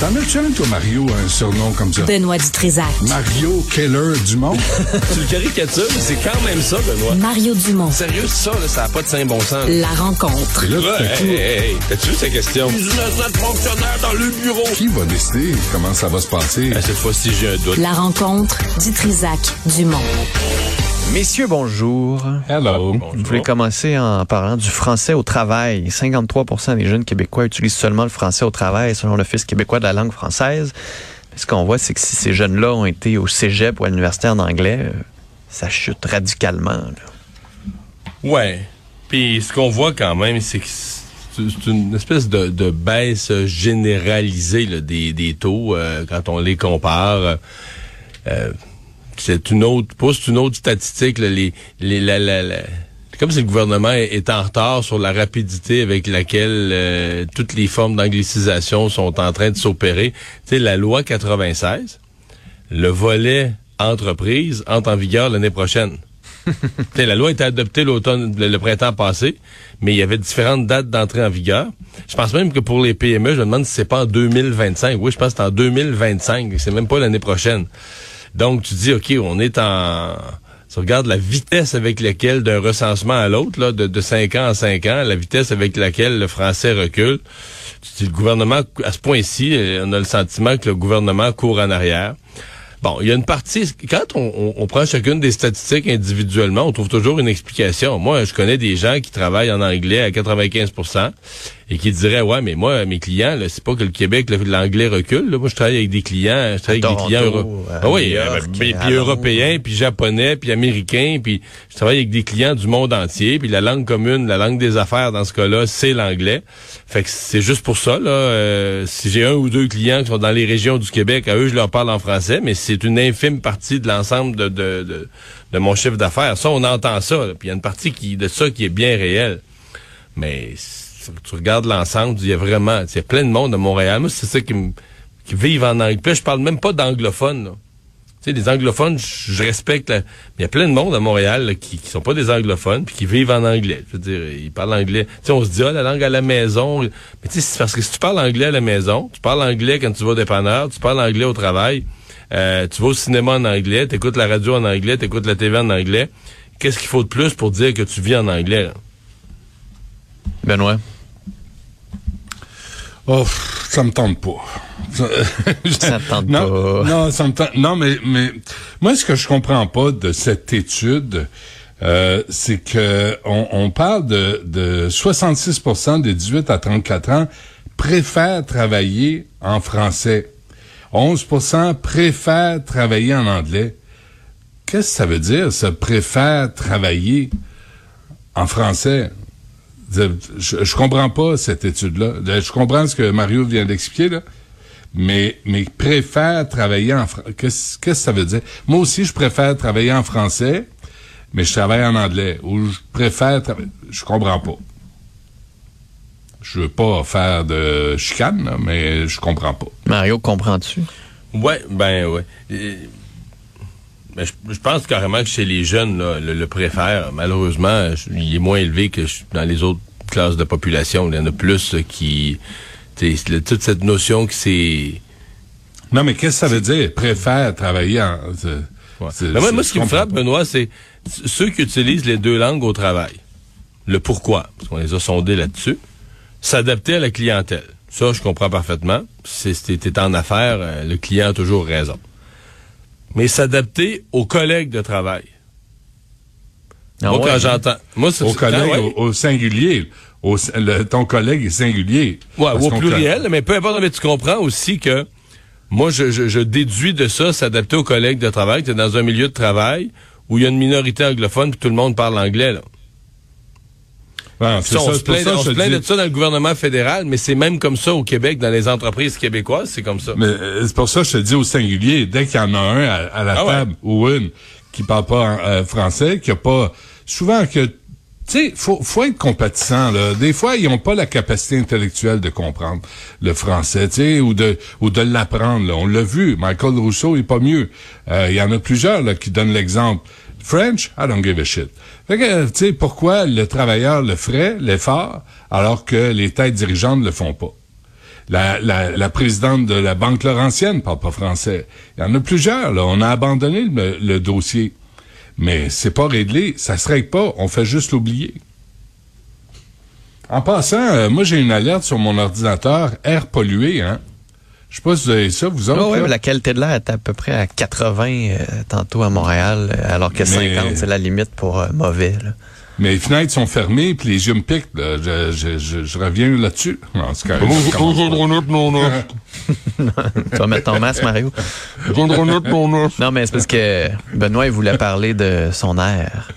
T'en as-tu un, toi, Mario, un surnom comme ça? Benoît Dutrisac. Mario Keller Dumont? tu le caricatures, mais c'est quand même ça, Benoît. Mario Dumont. Sérieux, ça, là, ça n'a pas de saint bon sens. La rencontre. Et là, Ouais, coup, hey, hey, hey, t'as-tu vu cette question? Une fonctionnaire dans le bureau. qui va décider comment ça va se passer? cette fois-ci, j'ai un doute. La rencontre Dutrisac Dumont. Messieurs, bonjour. Hello. Je voulais commencer en parlant du français au travail. 53 des jeunes Québécois utilisent seulement le français au travail selon l'Office québécois de la langue française. Ce qu'on voit, c'est que si ces jeunes-là ont été au cégep ou à l'université en anglais, euh, ça chute radicalement. là. Ouais. Puis ce qu'on voit quand même, c'est que c'est c'est une espèce de, de baisse généralisée là, des, des taux euh, quand on les compare. Euh, c'est une autre, c'est une autre statistique. là, les, les, la, la, la- comme si le gouvernement est- en retard sur la rapidité avec laquelle euh, toutes les formes d'anglicisation sont en train de s'opérer. Tu sais, la loi 96, le volet entreprise entre en vigueur l'année prochaine. La loi a été adoptée l'automne, le, le printemps passé, mais il y avait différentes dates d'entrée en vigueur. Je pense même que pour les PME, je me demande si c'est pas en 2025. Oui, je pense que c'est en 2025. C'est même pas l'année prochaine. Donc, tu dis, OK, on est en... Tu regardes la vitesse avec laquelle, d'un recensement à l'autre, de, de 5 ans en 5 ans, la vitesse avec laquelle le français recule. Tu dis, le gouvernement, à ce point-ci, euh, on a le sentiment que le gouvernement court en arrière. Bon, il y a une partie, quand on prend chacune des statistiques individuellement, on trouve toujours une explication. Moi, je connais des gens qui travaillent en anglais à 95 et qui diraient, ouais, mais moi, mes clients, là, c'est pas que le Québec, l'anglais recule. là. Moi, je travaille avec des clients, je travaille avec des clients euro- à Ah oui, euh, York, puis, européens, puis japonais, puis américains, puis je travaille avec des clients du monde entier, puis la langue commune, la langue des affaires dans ce cas-là, c'est l'anglais. Fait que c'est juste pour ça, là. euh, si j'ai un ou deux clients qui sont dans les régions du Québec, à eux, je leur parle en français, mais c'est une infime partie de l'ensemble de, de, de, de mon chiffre d'affaires. Ça, on entend ça. là. Puis il y a une partie qui, de ça qui est bien réelle. Mais tu regardes l'ensemble, il y a vraiment, il y a plein de monde à Montréal. Moi, c'est ça qui qui vivent en anglais. Puis je parle même pas d'anglophones. Tu sais, les anglophones, je respecte. Mais il y a plein de monde à Montréal là, qui, qui sont pas des anglophones puis qui vivent en anglais. Je veux dire, ils parlent anglais. Tu sais, on se dit, ah, la langue à la maison. Mais tu sais, parce que si tu parles anglais à la maison, tu parles anglais quand tu vas au dépanneur, tu parles anglais au travail, euh, tu vas au cinéma en anglais, tu écoutes la radio en anglais, tu écoutes la TV en anglais. Qu'est-ce qu'il faut de plus pour dire que tu vis en anglais? là? Benoît? Oh, ça me tente pas. Ça, Ça te tente non, pas. Non, ça me tente. Non, mais, mais moi, ce que je comprends pas de cette étude, euh, c'est que on, on parle de, de 66% des 18 à 34 ans préfèrent travailler en français. 11% préfèrent travailler en anglais. Qu'est-ce que ça veut dire, ça préfère travailler en français? Je, je comprends pas cette étude-là. Je comprends ce que Mario vient d'expliquer, là. Mais, mais préfère travailler en français. Qu'est-ce qu'est-ce que ça veut dire? Moi aussi, je préfère travailler en français, mais je travaille en anglais. Ou je préfère travailler. Je comprends pas. Je veux pas faire de chicane, là, mais je comprends pas. Mario, comprends-tu? Ouais, ben ouais. Euh, ben, je, je pense carrément que chez les jeunes, là, le, le préfère. Malheureusement, je- il est moins élevé que je- dans les autres classes de population. Il y en a plus euh, qui... le- toute cette notion que c'est... Non, mais qu'est-ce que ça veut dire? Préfère travailler en... Ouais. c'est- Mais moi, ce qui me frappe. Benoît, c'est ceux qui utilisent les deux langues au travail. Le pourquoi, parce qu'on les a sondés là-dessus. S'adapter à la clientèle. Ça, je comprends parfaitement. Si t'es en affaires, euh, le client a toujours raison. Mais s'adapter aux collègues de travail. Ah moi, ouais, quand hein? j'entends... Moi, c'est- Au collègue, quand- ouais. au, au singulier. Au, le- ton collègue est singulier. Ouais, au pluriel, mais peu importe, mais tu comprends aussi que moi, je, je, je déduis de ça, s'adapter aux collègues de travail. Tu es dans un milieu de travail où il y a une minorité anglophone puis tout le monde parle anglais. Là. On se plaint, de ça dans le gouvernement fédéral, mais c'est même comme ça au Québec, dans les entreprises québécoises, c'est comme ça. Mais euh, c'est pour ça que je te dis au singulier, dès qu'il y en a un à, à la Ah ouais. table ou une qui parle pas euh, français, qui a pas souvent que tu sais, faut faut être compatissant là. Des fois, ils ont pas la capacité intellectuelle de comprendre le français, tu sais, ou de ou de l'apprendre. On l'a vu, Michael Rousseau est pas mieux. Euh, Il y en a plusieurs là, qui donnent l'exemple. French, I don't give a shit. Fait que, tu sais, pourquoi le travailleur le ferait, l'effort, alors que les têtes dirigeantes le font pas? La, la, la présidente de la Banque Laurentienne parle pas français. Il y en a plusieurs, là. On a abandonné le, dossier. Mais c'est pas réglé. Ça se règle pas. On fait juste l'oublier. En passant, euh, moi, j'ai une alerte sur mon ordinateur, air pollué, hein. Je sais pas si vous avez ça, vous autres. Ah ouais, là. mais la qualité de l'air est à peu près à 80 euh, tantôt à Montréal, euh, alors que Mais- 50, c'est la limite pour euh, mauvais. là. Mais les fenêtres sont fermées, puis les yeux me piquent. là. Je, je, je, je reviens là-dessus. Commence pas. tu vas mettre ton masque, Mario? Non, mais c'est parce que Benoît, il voulait parler de son air.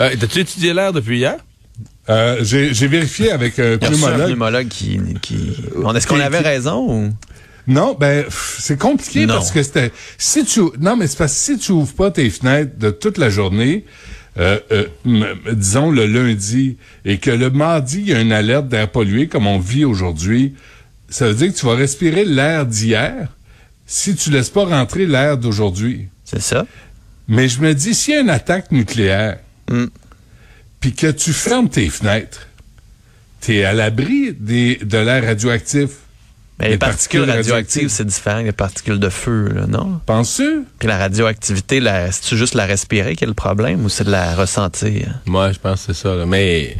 Euh, T'as-tu étudié l'air depuis hier? Euh, j'ai vérifié avec a reçu un pneumologue. pneumologue qui... qui... On- Est-ce qu'on avait qui- raison ou... Non, ben c'est compliqué Non. parce que c'était si tu non mais c'est parce que si tu ouvres pas tes fenêtres de toute la journée, euh, euh, disons le lundi et que le mardi il y a une alerte d'air pollué comme on vit aujourd'hui, ça veut dire que tu vas respirer l'air d'hier si tu laisses pas rentrer l'air d'aujourd'hui. C'est ça? Mais je me dis s'il y a une attaque nucléaire Mm. Puis que tu fermes tes fenêtres, t'es à l'abri des de l'air radioactif. Mais les, Les particules, particules radioactives, c'est différent des particules de feu, là, non? Penses-tu? Puis la radioactivité, la- c'est-tu juste la respirer qui est le problème ou c'est de la ressentir? Moi, je pense que c'est ça. là. Mais,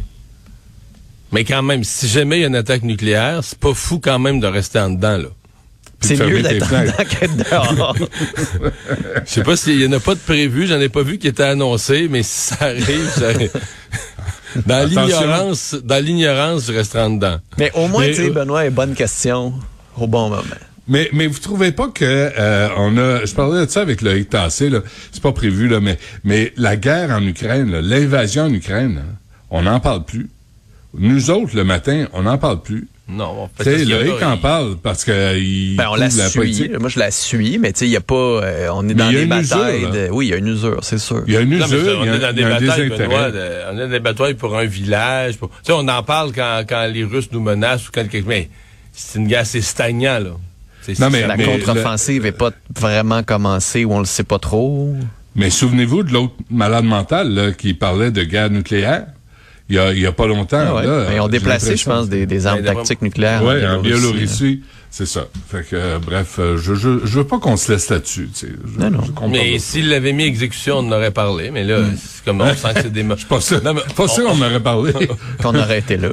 mais quand même, si jamais il y a une attaque nucléaire, c'est pas fou quand même de rester en dedans. Là. C'est mieux d'être dehors. Je sais pas s'il y en a pas de prévu, j'en ai pas vu qui était annoncé, mais si ça arrive, ça arrive. Dans l'ignorance, dans l'ignorance, je resterai en dedans. Mais au moins, tu sais, euh, Benoît, bonne question au bon moment. Mais mais vous trouvez pas que euh, on a je parlais de ça avec Loïc Tassé là, c'est pas prévu là mais mais la guerre en Ukraine, l'invasion en Ukraine, là, on n'en parle plus. Nous autres le matin, on n'en parle plus. Non, en Tu fait, Loïc en parle parce que il Ben, on la couvre suit. politique. Moi, je la suis, mais tu sais, il y a pas, euh, on est Mais dans il y a des une batailles. usure, de- oui, il y a une usure, c'est sûr. Il y a une Non, usure, on est dans des batailles, désintérêt. Benoît, de- on est dans des batailles pour un village. pour- Tu sais, on en parle quand, quand les Russes nous menacent ou quand quelqu'un... Mais c'est une guerre, c'est stagnant, là. C'est- Non, mais- La contre-offensive n'est pas vraiment commencée ou on le sait pas trop. Mais souvenez-vous de l'autre malade mental là, qui parlait de guerre nucléaire? Il y a, il y a pas longtemps. Ah ouais. là, Ben, ils ont déplacé, je pense, des, des armes tactiques nucléaires. Ouais, en là. Biélorussie, c'est ça. Fait que euh, bref, euh, je, je je veux pas qu'on se laisse là-dessus. Non, non. je Mais s'il l'avait mis exécution, on en aurait parlé. Mais là, c'est comme on sent que c'est des... Je suis pas sûr. Non, mais pas sûr on- qu'on aurait parlé. Qu'on aurait été là.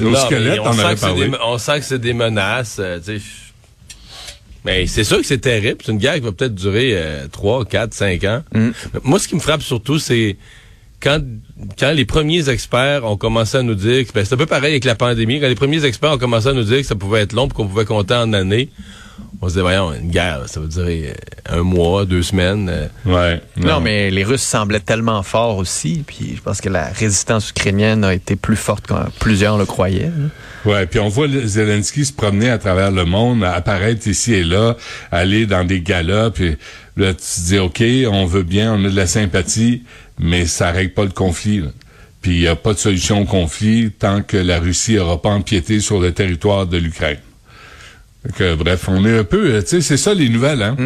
Au Non, squelette, mais on sent aurait que c'est parlé. des- on sent que c'est des menaces. euh, tu sais. Mais c'est sûr que c'est terrible. C'est une guerre qui va peut-être durer euh, 3, 4, 5 ans. Mm. Mais Moi, ce qui me frappe surtout, c'est quand, quand les premiers experts ont commencé à nous dire, que- ben, c'est un peu pareil avec la pandémie, quand les premiers experts ont commencé à nous dire que ça pouvait être long et qu'on pouvait compter en années, on se disait, voyons, une guerre, ça durer euh, un mois, deux semaines. euh. Ouais. Non. mais les Russes semblaient tellement forts aussi, puis je pense que la résistance ukrainienne a été plus forte que plusieurs le croyaient. là. Ouais, puis on voit le- Zelensky se promener à travers le monde, apparaître ici et là, aller dans des galas, puis là tu te dis ok, on veut bien, on a de la sympathie, mais ça règle pas le conflit. là. Puis il y a pas de solution au conflit tant que la Russie aura pas empiété sur le territoire de l'Ukraine. Que, bref, on est un peu, euh, tu sais, c'est ça les nouvelles, hein.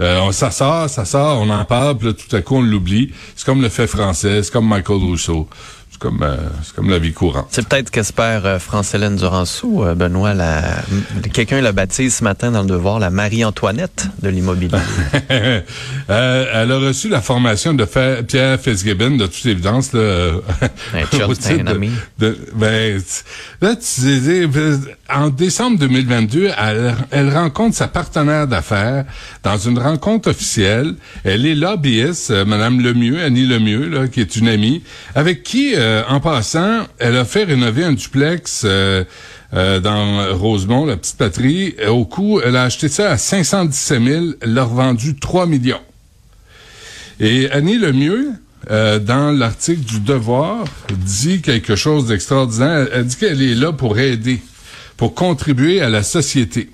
Euh, on, ça sort, ça sort, on en parle, puis là, tout à coup on l'oublie. C'est comme le fait français, c'est comme Michael Rousseau, c'est comme, euh, comme la vie courante. C'est peut-être qu'espère euh, France-Hélène Duranceau, euh, Benoît, la... quelqu'un la baptise ce matin dans le devoir la Marie-Antoinette de l'immobilier. Euh, elle a reçu la formation de Fa- Pierre Fitzgibbon, de toute évidence. Là, Un un de- ami. de- ben, là, tu disais, en décembre 2022, elle, elle rencontre sa partenaire d'affaires dans une rencontre officielle. Elle est lobbyiste, euh, Madame Lemieux, Annie Lemieux, là, qui est une amie, avec qui, euh, en passant, elle a fait rénover un duplex euh, euh, dans Rosemont, la petite patrie. Au coût, elle a acheté ça à 517 000, elle l'a revendu 3 millions. Et Annie Lemieux, euh, dans l'article du Devoir, dit quelque chose d'extraordinaire. Elle dit qu'elle est là pour aider, pour contribuer à la société.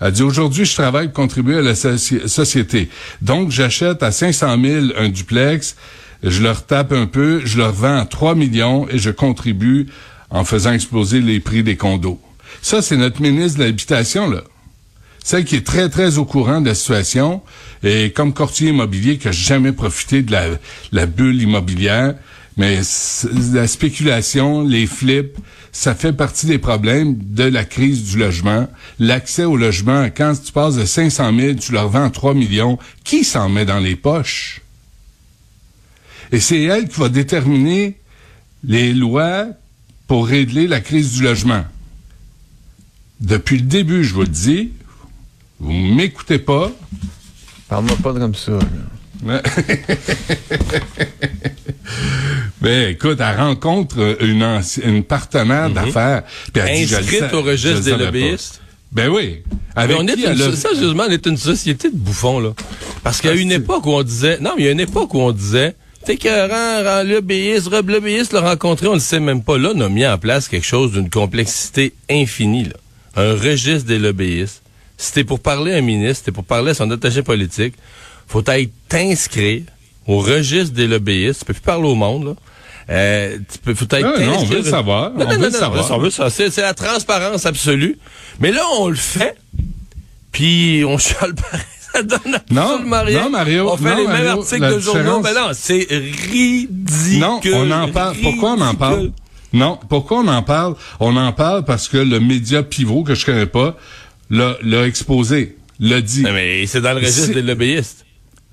Elle dit aujourd'hui, je travaille pour contribuer à la soci- société. Donc, j'achète à 500 000 un duplex, je leur tape un peu, je leur vends à 3 millions et je contribue en faisant exploser les prix des condos. Ça, c'est notre ministre de l'Habitation, là celle qui est très, très au courant de la situation, et comme courtier immobilier qui a jamais profité de la bulle immobilière, mais la spéculation, les flips, ça fait partie des problèmes de la crise du logement. L'accès au logement, quand tu passes de 500 000, tu leur vends 3 millions, qui s'en met dans les poches? Et c'est elle qui va déterminer les lois pour régler la crise du logement. Depuis le début, je vous le dis, vous m'écoutez pas. Parle-moi pas comme ça. là. Mais écoute, elle rencontre une, anci- une partenaire d'affaires. je le Inscrite au registre des pas. lobbyistes? Ben oui. Mais on est qui une, sérieusement, on est une société de bouffons, là. Parce qu'il y a une époque où on disait, non, mais il y a une époque où on disait, t'es qu'un lobbyiste, Rob lobbyiste, le rencontrer, on le sait même pas. Là, on a mis en place quelque chose d'une complexité infinie, là. Un registre des lobbyistes. Si t'es pour parler à un ministre, t'es pour parler à son attaché politique, faut être t'inscrire au registre des lobbyistes. Tu peux plus parler au monde, là. Euh, tu peux, faut être Ah, non, on t'inscrire- veut le savoir. Non, On non, veut non, le non, savoir. on veut ça. C'est c'est la transparence absolue. Mais là, on le fait, puis on pareil. Ça donne Non, absolument rien. non, Mario, On fait non, les mêmes Mario, articles de journaux. Mais non, c'est ridicule. Non, on en parle. Pourquoi on en parle? Non, pourquoi on en parle? On en parle parce que le média pivot, que je connais pas, l'a, l'a exposé, l'a dit. Non, mais c'est dans le registre C'est- des lobbyistes.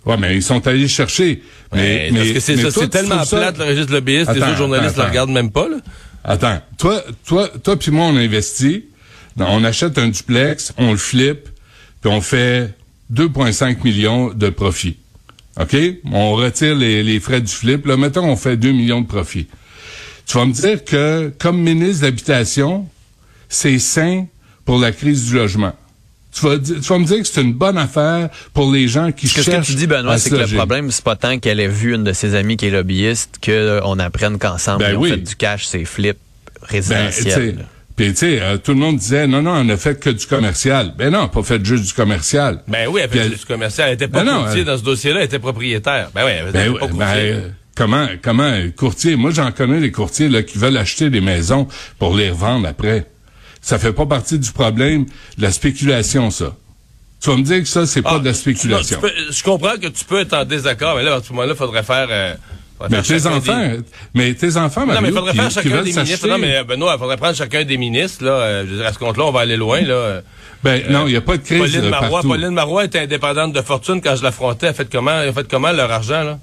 Ouais, mais ils sont allés chercher. Mais, Mais, parce que c'est ça, c'est tellement plate, le registre des lobbyistes, les autres journalistes ne le regardent même pas, là. Attends, toi, toi, toi puis moi, on investit. On achète un duplex, on le flippe, puis on fait 2,5 millions de profit. OK? On retire les, les frais du flip. Là, mettons, on fait 2 millions de profit. Tu vas me dire que, comme ministre de l'Habitation, c'est sain pour la crise du logement. Tu vas, tu vas me dire que c'est une bonne affaire pour les gens qui que, ce cherchent que tu dis, Benoît, c'est que le problème, c'est pas tant qu'elle ait vu une de ses amies qui est lobbyiste, qu'on apprenne qu'ensemble, Ben ils ont oui. fait du cash, c'est flip Ben, résidentiel. tu sais, là. Puis, tu sais, euh, tout le monde disait, non, non, on a fait que du commercial. Ben non, pas fait juste du commercial. Ben oui, elle fait elle- du commercial. Elle était pas Ben non, courtier dans ce dossier-là, elle était propriétaire. Ben oui, elle Ben, était pas ben, courtier. euh, comment, comment, euh, courtier, moi j'en connais des courtiers là, qui veulent acheter des maisons pour les revendre après. Ça fait pas partie du problème de la spéculation, ça. Tu vas me dire que ça, c'est pas Ah, de la spéculation. non, tu peux- je comprends que tu peux être en désaccord, mais là, à ce moment-là, il faudrait faire... euh, faudrait mais faire tes enfants, des- mais tes enfants, Non, mais faudrait qui, faire chacun des ministres. Non, mais euh, Benoît, il faudrait prendre chacun des ministres. Là, Euh, je veux dire, à ce compte-là, on va aller loin. Là. Euh, Ben non, il n'y a pas de crise Pauline Marois, partout. Pauline Marois était indépendante de fortune quand je l'affrontais. Elle a fait comment, elle a fait comment leur argent, là? Ouais,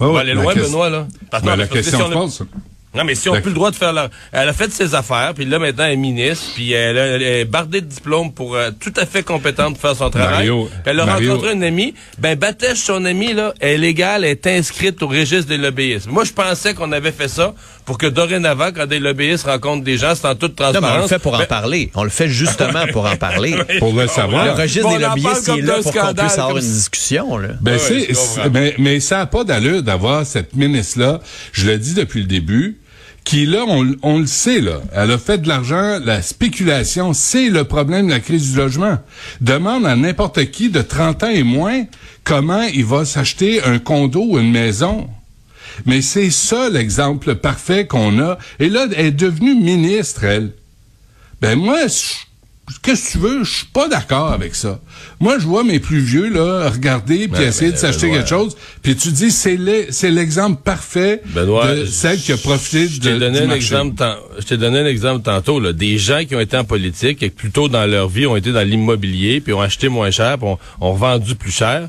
on va ouais, aller loin, question- Benoît, là. Parce- Ben, la question si on pose. Non, mais si on n'a La- plus le droit de faire leur... Elle a fait ses affaires, puis là, maintenant, elle est ministre, puis elle, a- elle est bardée de diplômes pour euh, tout à fait compétente pour faire son travail. Mario, Puis elle a Mario- rencontré une amie. Ben, Battèche, son amie, là, est légale, est inscrite au registre des lobbyistes. Moi, je pensais qu'on avait fait ça pour que dorénavant, quand des lobbyistes rencontrent des gens, c'est en toute Non, transparence. mais on le fait pour en Ben, parler. On le fait justement pour en parler. Pour le Le savoir. registre Bon, des lobbyistes, est là pour qu'on puisse avoir comme une si- discussion. Là. Ben Ouais, c'est, mais, mais ça n'a pas d'allure d'avoir cette ministre-là, je le dis depuis le début, qui là, on, on le sait, là, elle a fait de l'argent, la spéculation, c'est le problème de la crise du logement. Demande à n'importe qui de 30 ans et moins comment il va s'acheter un condo ou une maison. Mais c'est ça l'exemple parfait qu'on a. Et là, elle est devenue ministre, elle. Ben moi, je- qu'est-ce que tu veux? Je suis pas d'accord avec ça. Moi, je vois mes plus vieux là regarder puis Ben, essayer ben, de s'acheter quelque chose, puis tu dis c'est le- c'est l'exemple parfait Benoît, de celle qui a profité je de donné du exemple je t'ai donné un exemple tantôt là, des gens qui ont été en politique et qui plus tôt dans leur vie ont été dans l'immobilier puis ont acheté moins cher, puis ont, ont revendu plus cher.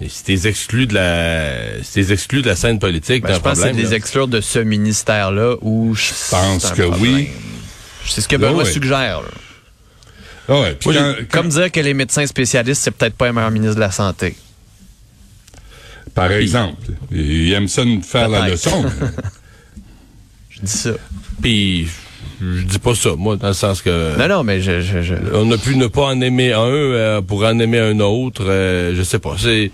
Et si t'es exclu de la si t'es exclu de la scène politique, Ben, je pense que c'est des exclure de ce ministère-là où je pense que oui. C'est ce que Ben Benoît oui. suggère. là. Ah ouais, quand- quand- Comme dire que les médecins spécialistes, c'est peut-être pas un meilleur ministre de la Santé. par exemple, il aime ça nous faire la leçon. Je dis ça. Puis je dis pas ça, moi, dans le sens que Non, non, mais je... je, je- on a pu ne pas en aimer un euh, pour en aimer un autre. euh, je sais pas. C'est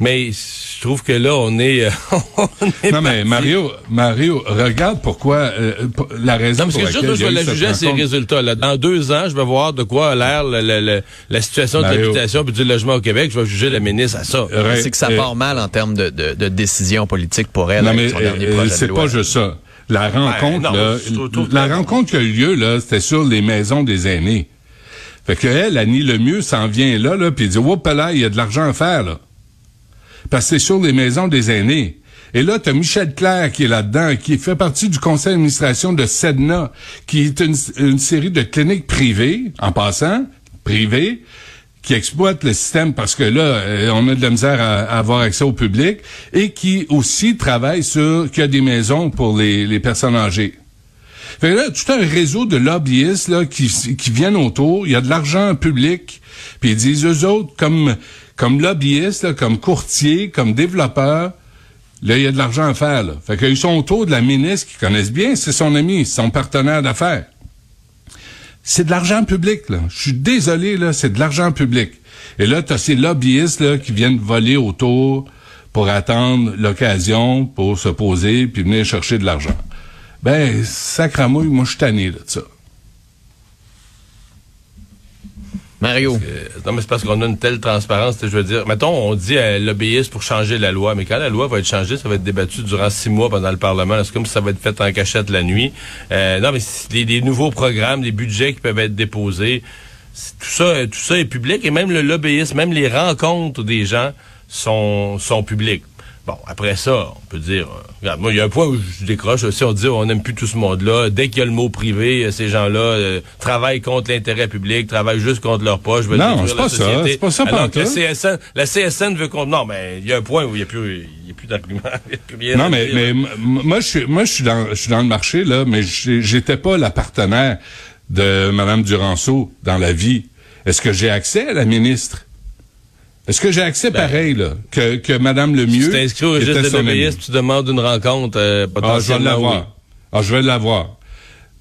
Mais je trouve que là, on est. on est Non, mais. Mario, Mario, regarde pourquoi, euh, la raison Non, parce pour que laquelle je vais la juger à ses rencontre. résultats. Là. Dans deux ans, je vais voir de quoi a l'air la, la- la- la situation de l'habitation et du logement au Québec. Je vais juger la ministre à ça. C'est que ça euh, part mal en termes de, de, de décision politique pour elle Non, avec mais son dernier euh, c'est pas juste ça. La rencontre, non, là, je trouve- trouve la rencontre qui a eu lieu, là, c'était sur les maisons des aînés. Fait que elle, Annie Lemieux, s'en vient là, là, puis dit, Oups là, il y a de l'argent à faire, là. Parce que c'est sur les maisons des aînés. Et là, t'as Michel Claire qui est là-dedans, qui fait partie du conseil d'administration de Sedna, qui est une, une série de cliniques privées, en passant, privées, qui exploitent le système parce que là, euh, on a de la misère à, avoir accès au public, et qui aussi travaille sur qu'il y a des maisons pour les, personnes âgées. Fait que là, tout un réseau de lobbyistes là, qui, qui viennent autour, il y a de l'argent public, puis ils disent eux autres, comme, comme lobbyistes, comme courtiers, comme développeurs, là, il y a de l'argent à faire. Là. Fait qu'ils sont autour de la ministre qu'ils connaissent bien, c'est son ami, son partenaire d'affaires. C'est de l'argent public, là. Je suis désolé, là, c'est de l'argent public. Et là, tu as ces lobbyistes là, qui viennent voler autour pour attendre l'occasion pour se poser puis venir chercher de l'argent. Ben, sacramouille, moi, je suis tanné là, de ça. Mario. Non, mais c'est parce qu'on a une telle transparence. Je veux dire, mettons, on dit à pour changer la loi, mais quand la loi va être changée, ça va être débattu durant six mois pendant le Parlement. C'est comme si ça va être fait en cachette la nuit. Euh, non, mais des nouveaux programmes, des budgets qui peuvent être déposés, tout ça, tout ça est public et même le lobbyiste, même les rencontres des gens sont, sont publics. Bon, après ça, on peut dire, euh, regarde, moi, il y a un point où je décroche. Si on dit on n'aime plus tout ce monde-là, dès qu'il y a le mot privé, euh, ces gens-là euh, travaillent contre l'intérêt public, travaillent juste contre leur poche. veulent Non, c'est pas ça, pas ça Alors pantoute. que la CSN, la CSN veut qu'on... Non, mais il y a un point où il n'y a plus, il y a plus d'argument. Non, mais, dire. moi, je suis, moi, je suis dans, je suis dans le marché, là, mais j'étais pas la partenaire de Mme Duranceau dans la vie. Est-ce que j'ai accès à la ministre? Est-ce que j'ai accès pareil, là, que, que Mme Lemieux? Ben, Tu t'es inscrit au registre de lobbyistes, tu demandes une rencontre euh, Ah, je vais potentiellement. l'avoir. oui. Ah, je vais l'avoir.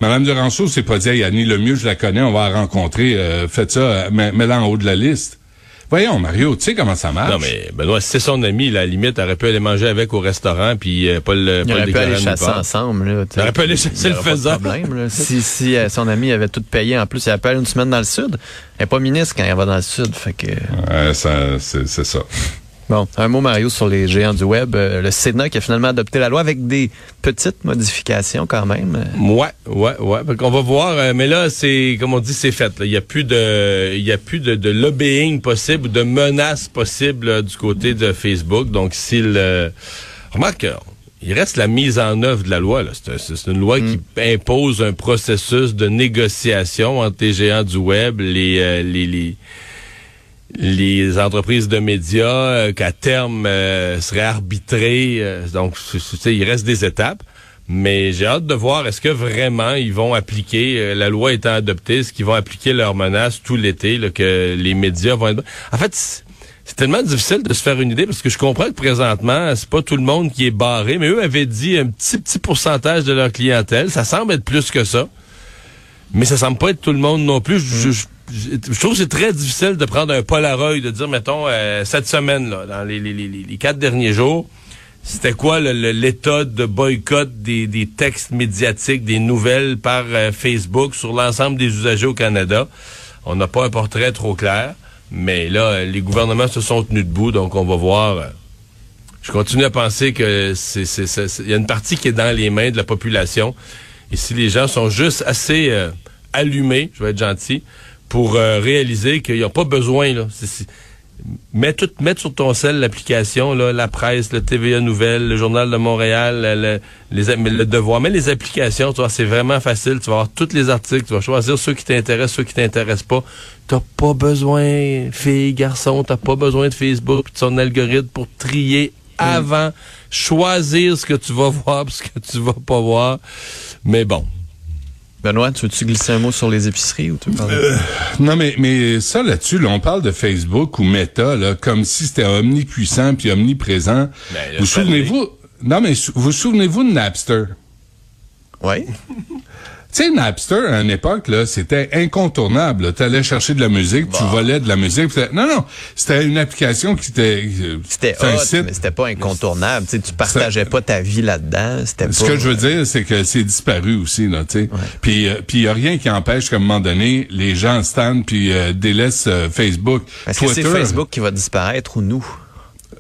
Madame Duranceau, c'est pas dit, hey, Annie Lemieux, je la connais, on va la rencontrer, euh, faites ça, euh, mets- mets-la en haut de la liste. Voyons, Mario, tu sais comment ça marche? Non, mais Benoît, si c'est son ami, la limite, elle aurait pu aller manger avec au restaurant, puis euh, pas le Il pas aurait le pu aller chasser ensemble. Là, Il aurait pu aller chasser le aura pas de faisant. problème, là. Si, si euh, son ami avait tout payé, en plus, il appelle une semaine dans le sud. Elle n'est pas ministre quand elle va dans le sud. Fait que... Ouais, ça, c'est, c'est ça. Bon, un mot, Mario, sur les géants du web. Euh, le Sénat qui a finalement adopté la loi avec des petites modifications quand même. Ouais, ouais, ouais. Qu'on va voir, euh, mais là, c'est, comme on dit, c'est fait. Il y a plus de, il y a plus de, de lobbying possible ou de menaces possibles là, du côté de Facebook. Donc, s'il, euh, remarque, il reste la mise en œuvre de la loi. C'est, un- c'est une loi qui impose un processus de négociation entre les géants du web, les, les, les les entreprises de médias euh, qu'à terme euh, seraient arbitrées. euh, donc, il reste des étapes. Mais j'ai hâte de voir est-ce que vraiment ils vont appliquer, euh, la loi étant adoptée, est-ce qu'ils vont appliquer leurs menaces tout l'été, que les médias vont être... En fait, c'est c'est tellement difficile de se faire une idée parce que je comprends que présentement, c'est pas tout le monde qui est barré, mais eux avaient dit un petit, petit pourcentage de leur clientèle. Ça semble être plus que ça. Mais ça semble pas être tout le monde non plus. Je, je- je- trouve que c'est très difficile de prendre un Polaroid, de dire, mettons, euh, cette semaine, là, dans les, les, les, les quatre derniers jours, c'était quoi l'état de boycott des, des textes médiatiques, des nouvelles par euh, Facebook sur l'ensemble des usagers au Canada? On n'a pas un portrait trop clair, mais là, les gouvernements se sont tenus debout, donc on va voir. euh, je continue à penser que c'est- il y a une partie qui est dans les mains de la population. Et si les gens sont juste assez euh, allumés, je vais être gentil, pour euh, réaliser qu'ils n'ont pas besoin, là. C'est- c'est- mets, tout, mets sur ton sel l'application, là, la presse, le TVA Nouvelles, le Journal de Montréal, le, le- les, mais le devoir. Mets les applications, tu vois, c'est vraiment facile. Tu vas avoir tous les articles, tu vas choisir ceux qui t'intéressent, ceux qui t'intéressent pas. T'as pas besoin, fille, garçon, t'as pas besoin de Facebook pis de son algorithme pour trier avant, choisir ce que tu vas voir ce que tu vas pas voir. Mais bon, Benoît, tu veux-tu glisser un mot sur les épiceries ou tu veux parler? Non, mais, mais ça là-dessus, là, on parle de Facebook ou Meta, là, comme si c'était omnipuissant puis omniprésent. Ben, vous souvenez-vous? Non, mais vous souvenez-vous de Napster? Oui. Tu sais, Napster, à une époque, là, c'était incontournable. Tu allais chercher de la musique, tu volais de la musique. Non, non, c'était une application qui était... C'était un hot, site. mais c'était pas incontournable. Tu tu partageais pas ta vie là-dedans. C'était Ce pas- que je veux dire, c'est que c'est disparu aussi, là, tu sais. Puis, euh, puis y a rien qui empêche qu'à un moment donné, les gens stannent puis euh, délaissent euh, Facebook, Est-ce que c'est. Facebook qui va disparaître ou nous?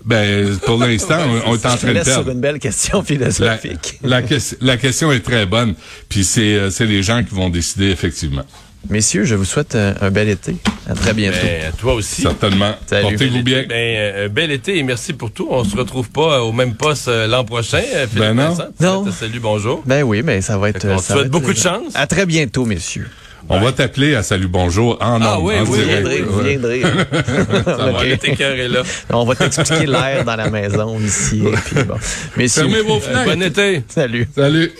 Ben, pour l'instant, on, on est en te train de laisse perdre. sur une belle question La, philosophique. la, ques- la question est très bonne. Puis c'est euh, c'est les gens qui vont décider effectivement. Messieurs, je vous souhaite un, un bel été. À très bientôt. Ben, toi aussi. Certainement. Salut. Portez-vous bien. Ben, euh, bel été et merci pour tout. On se retrouve pas euh, au même poste euh, l'an prochain. euh, Philippe Ben non. Vincent. Non. Salut, bonjour. Ben oui, mais ça va être. Te ça va souhaite être beaucoup de chance. À très bientôt, messieurs. On va t'appeler à Salut Bonjour en Ah oui, en oui, viendrez, vous viendrez. On va t'expliquer l'air dans la maison ici. puis bon. Messieurs, Fermez vos fenêtres. Bon été. salut. Salut.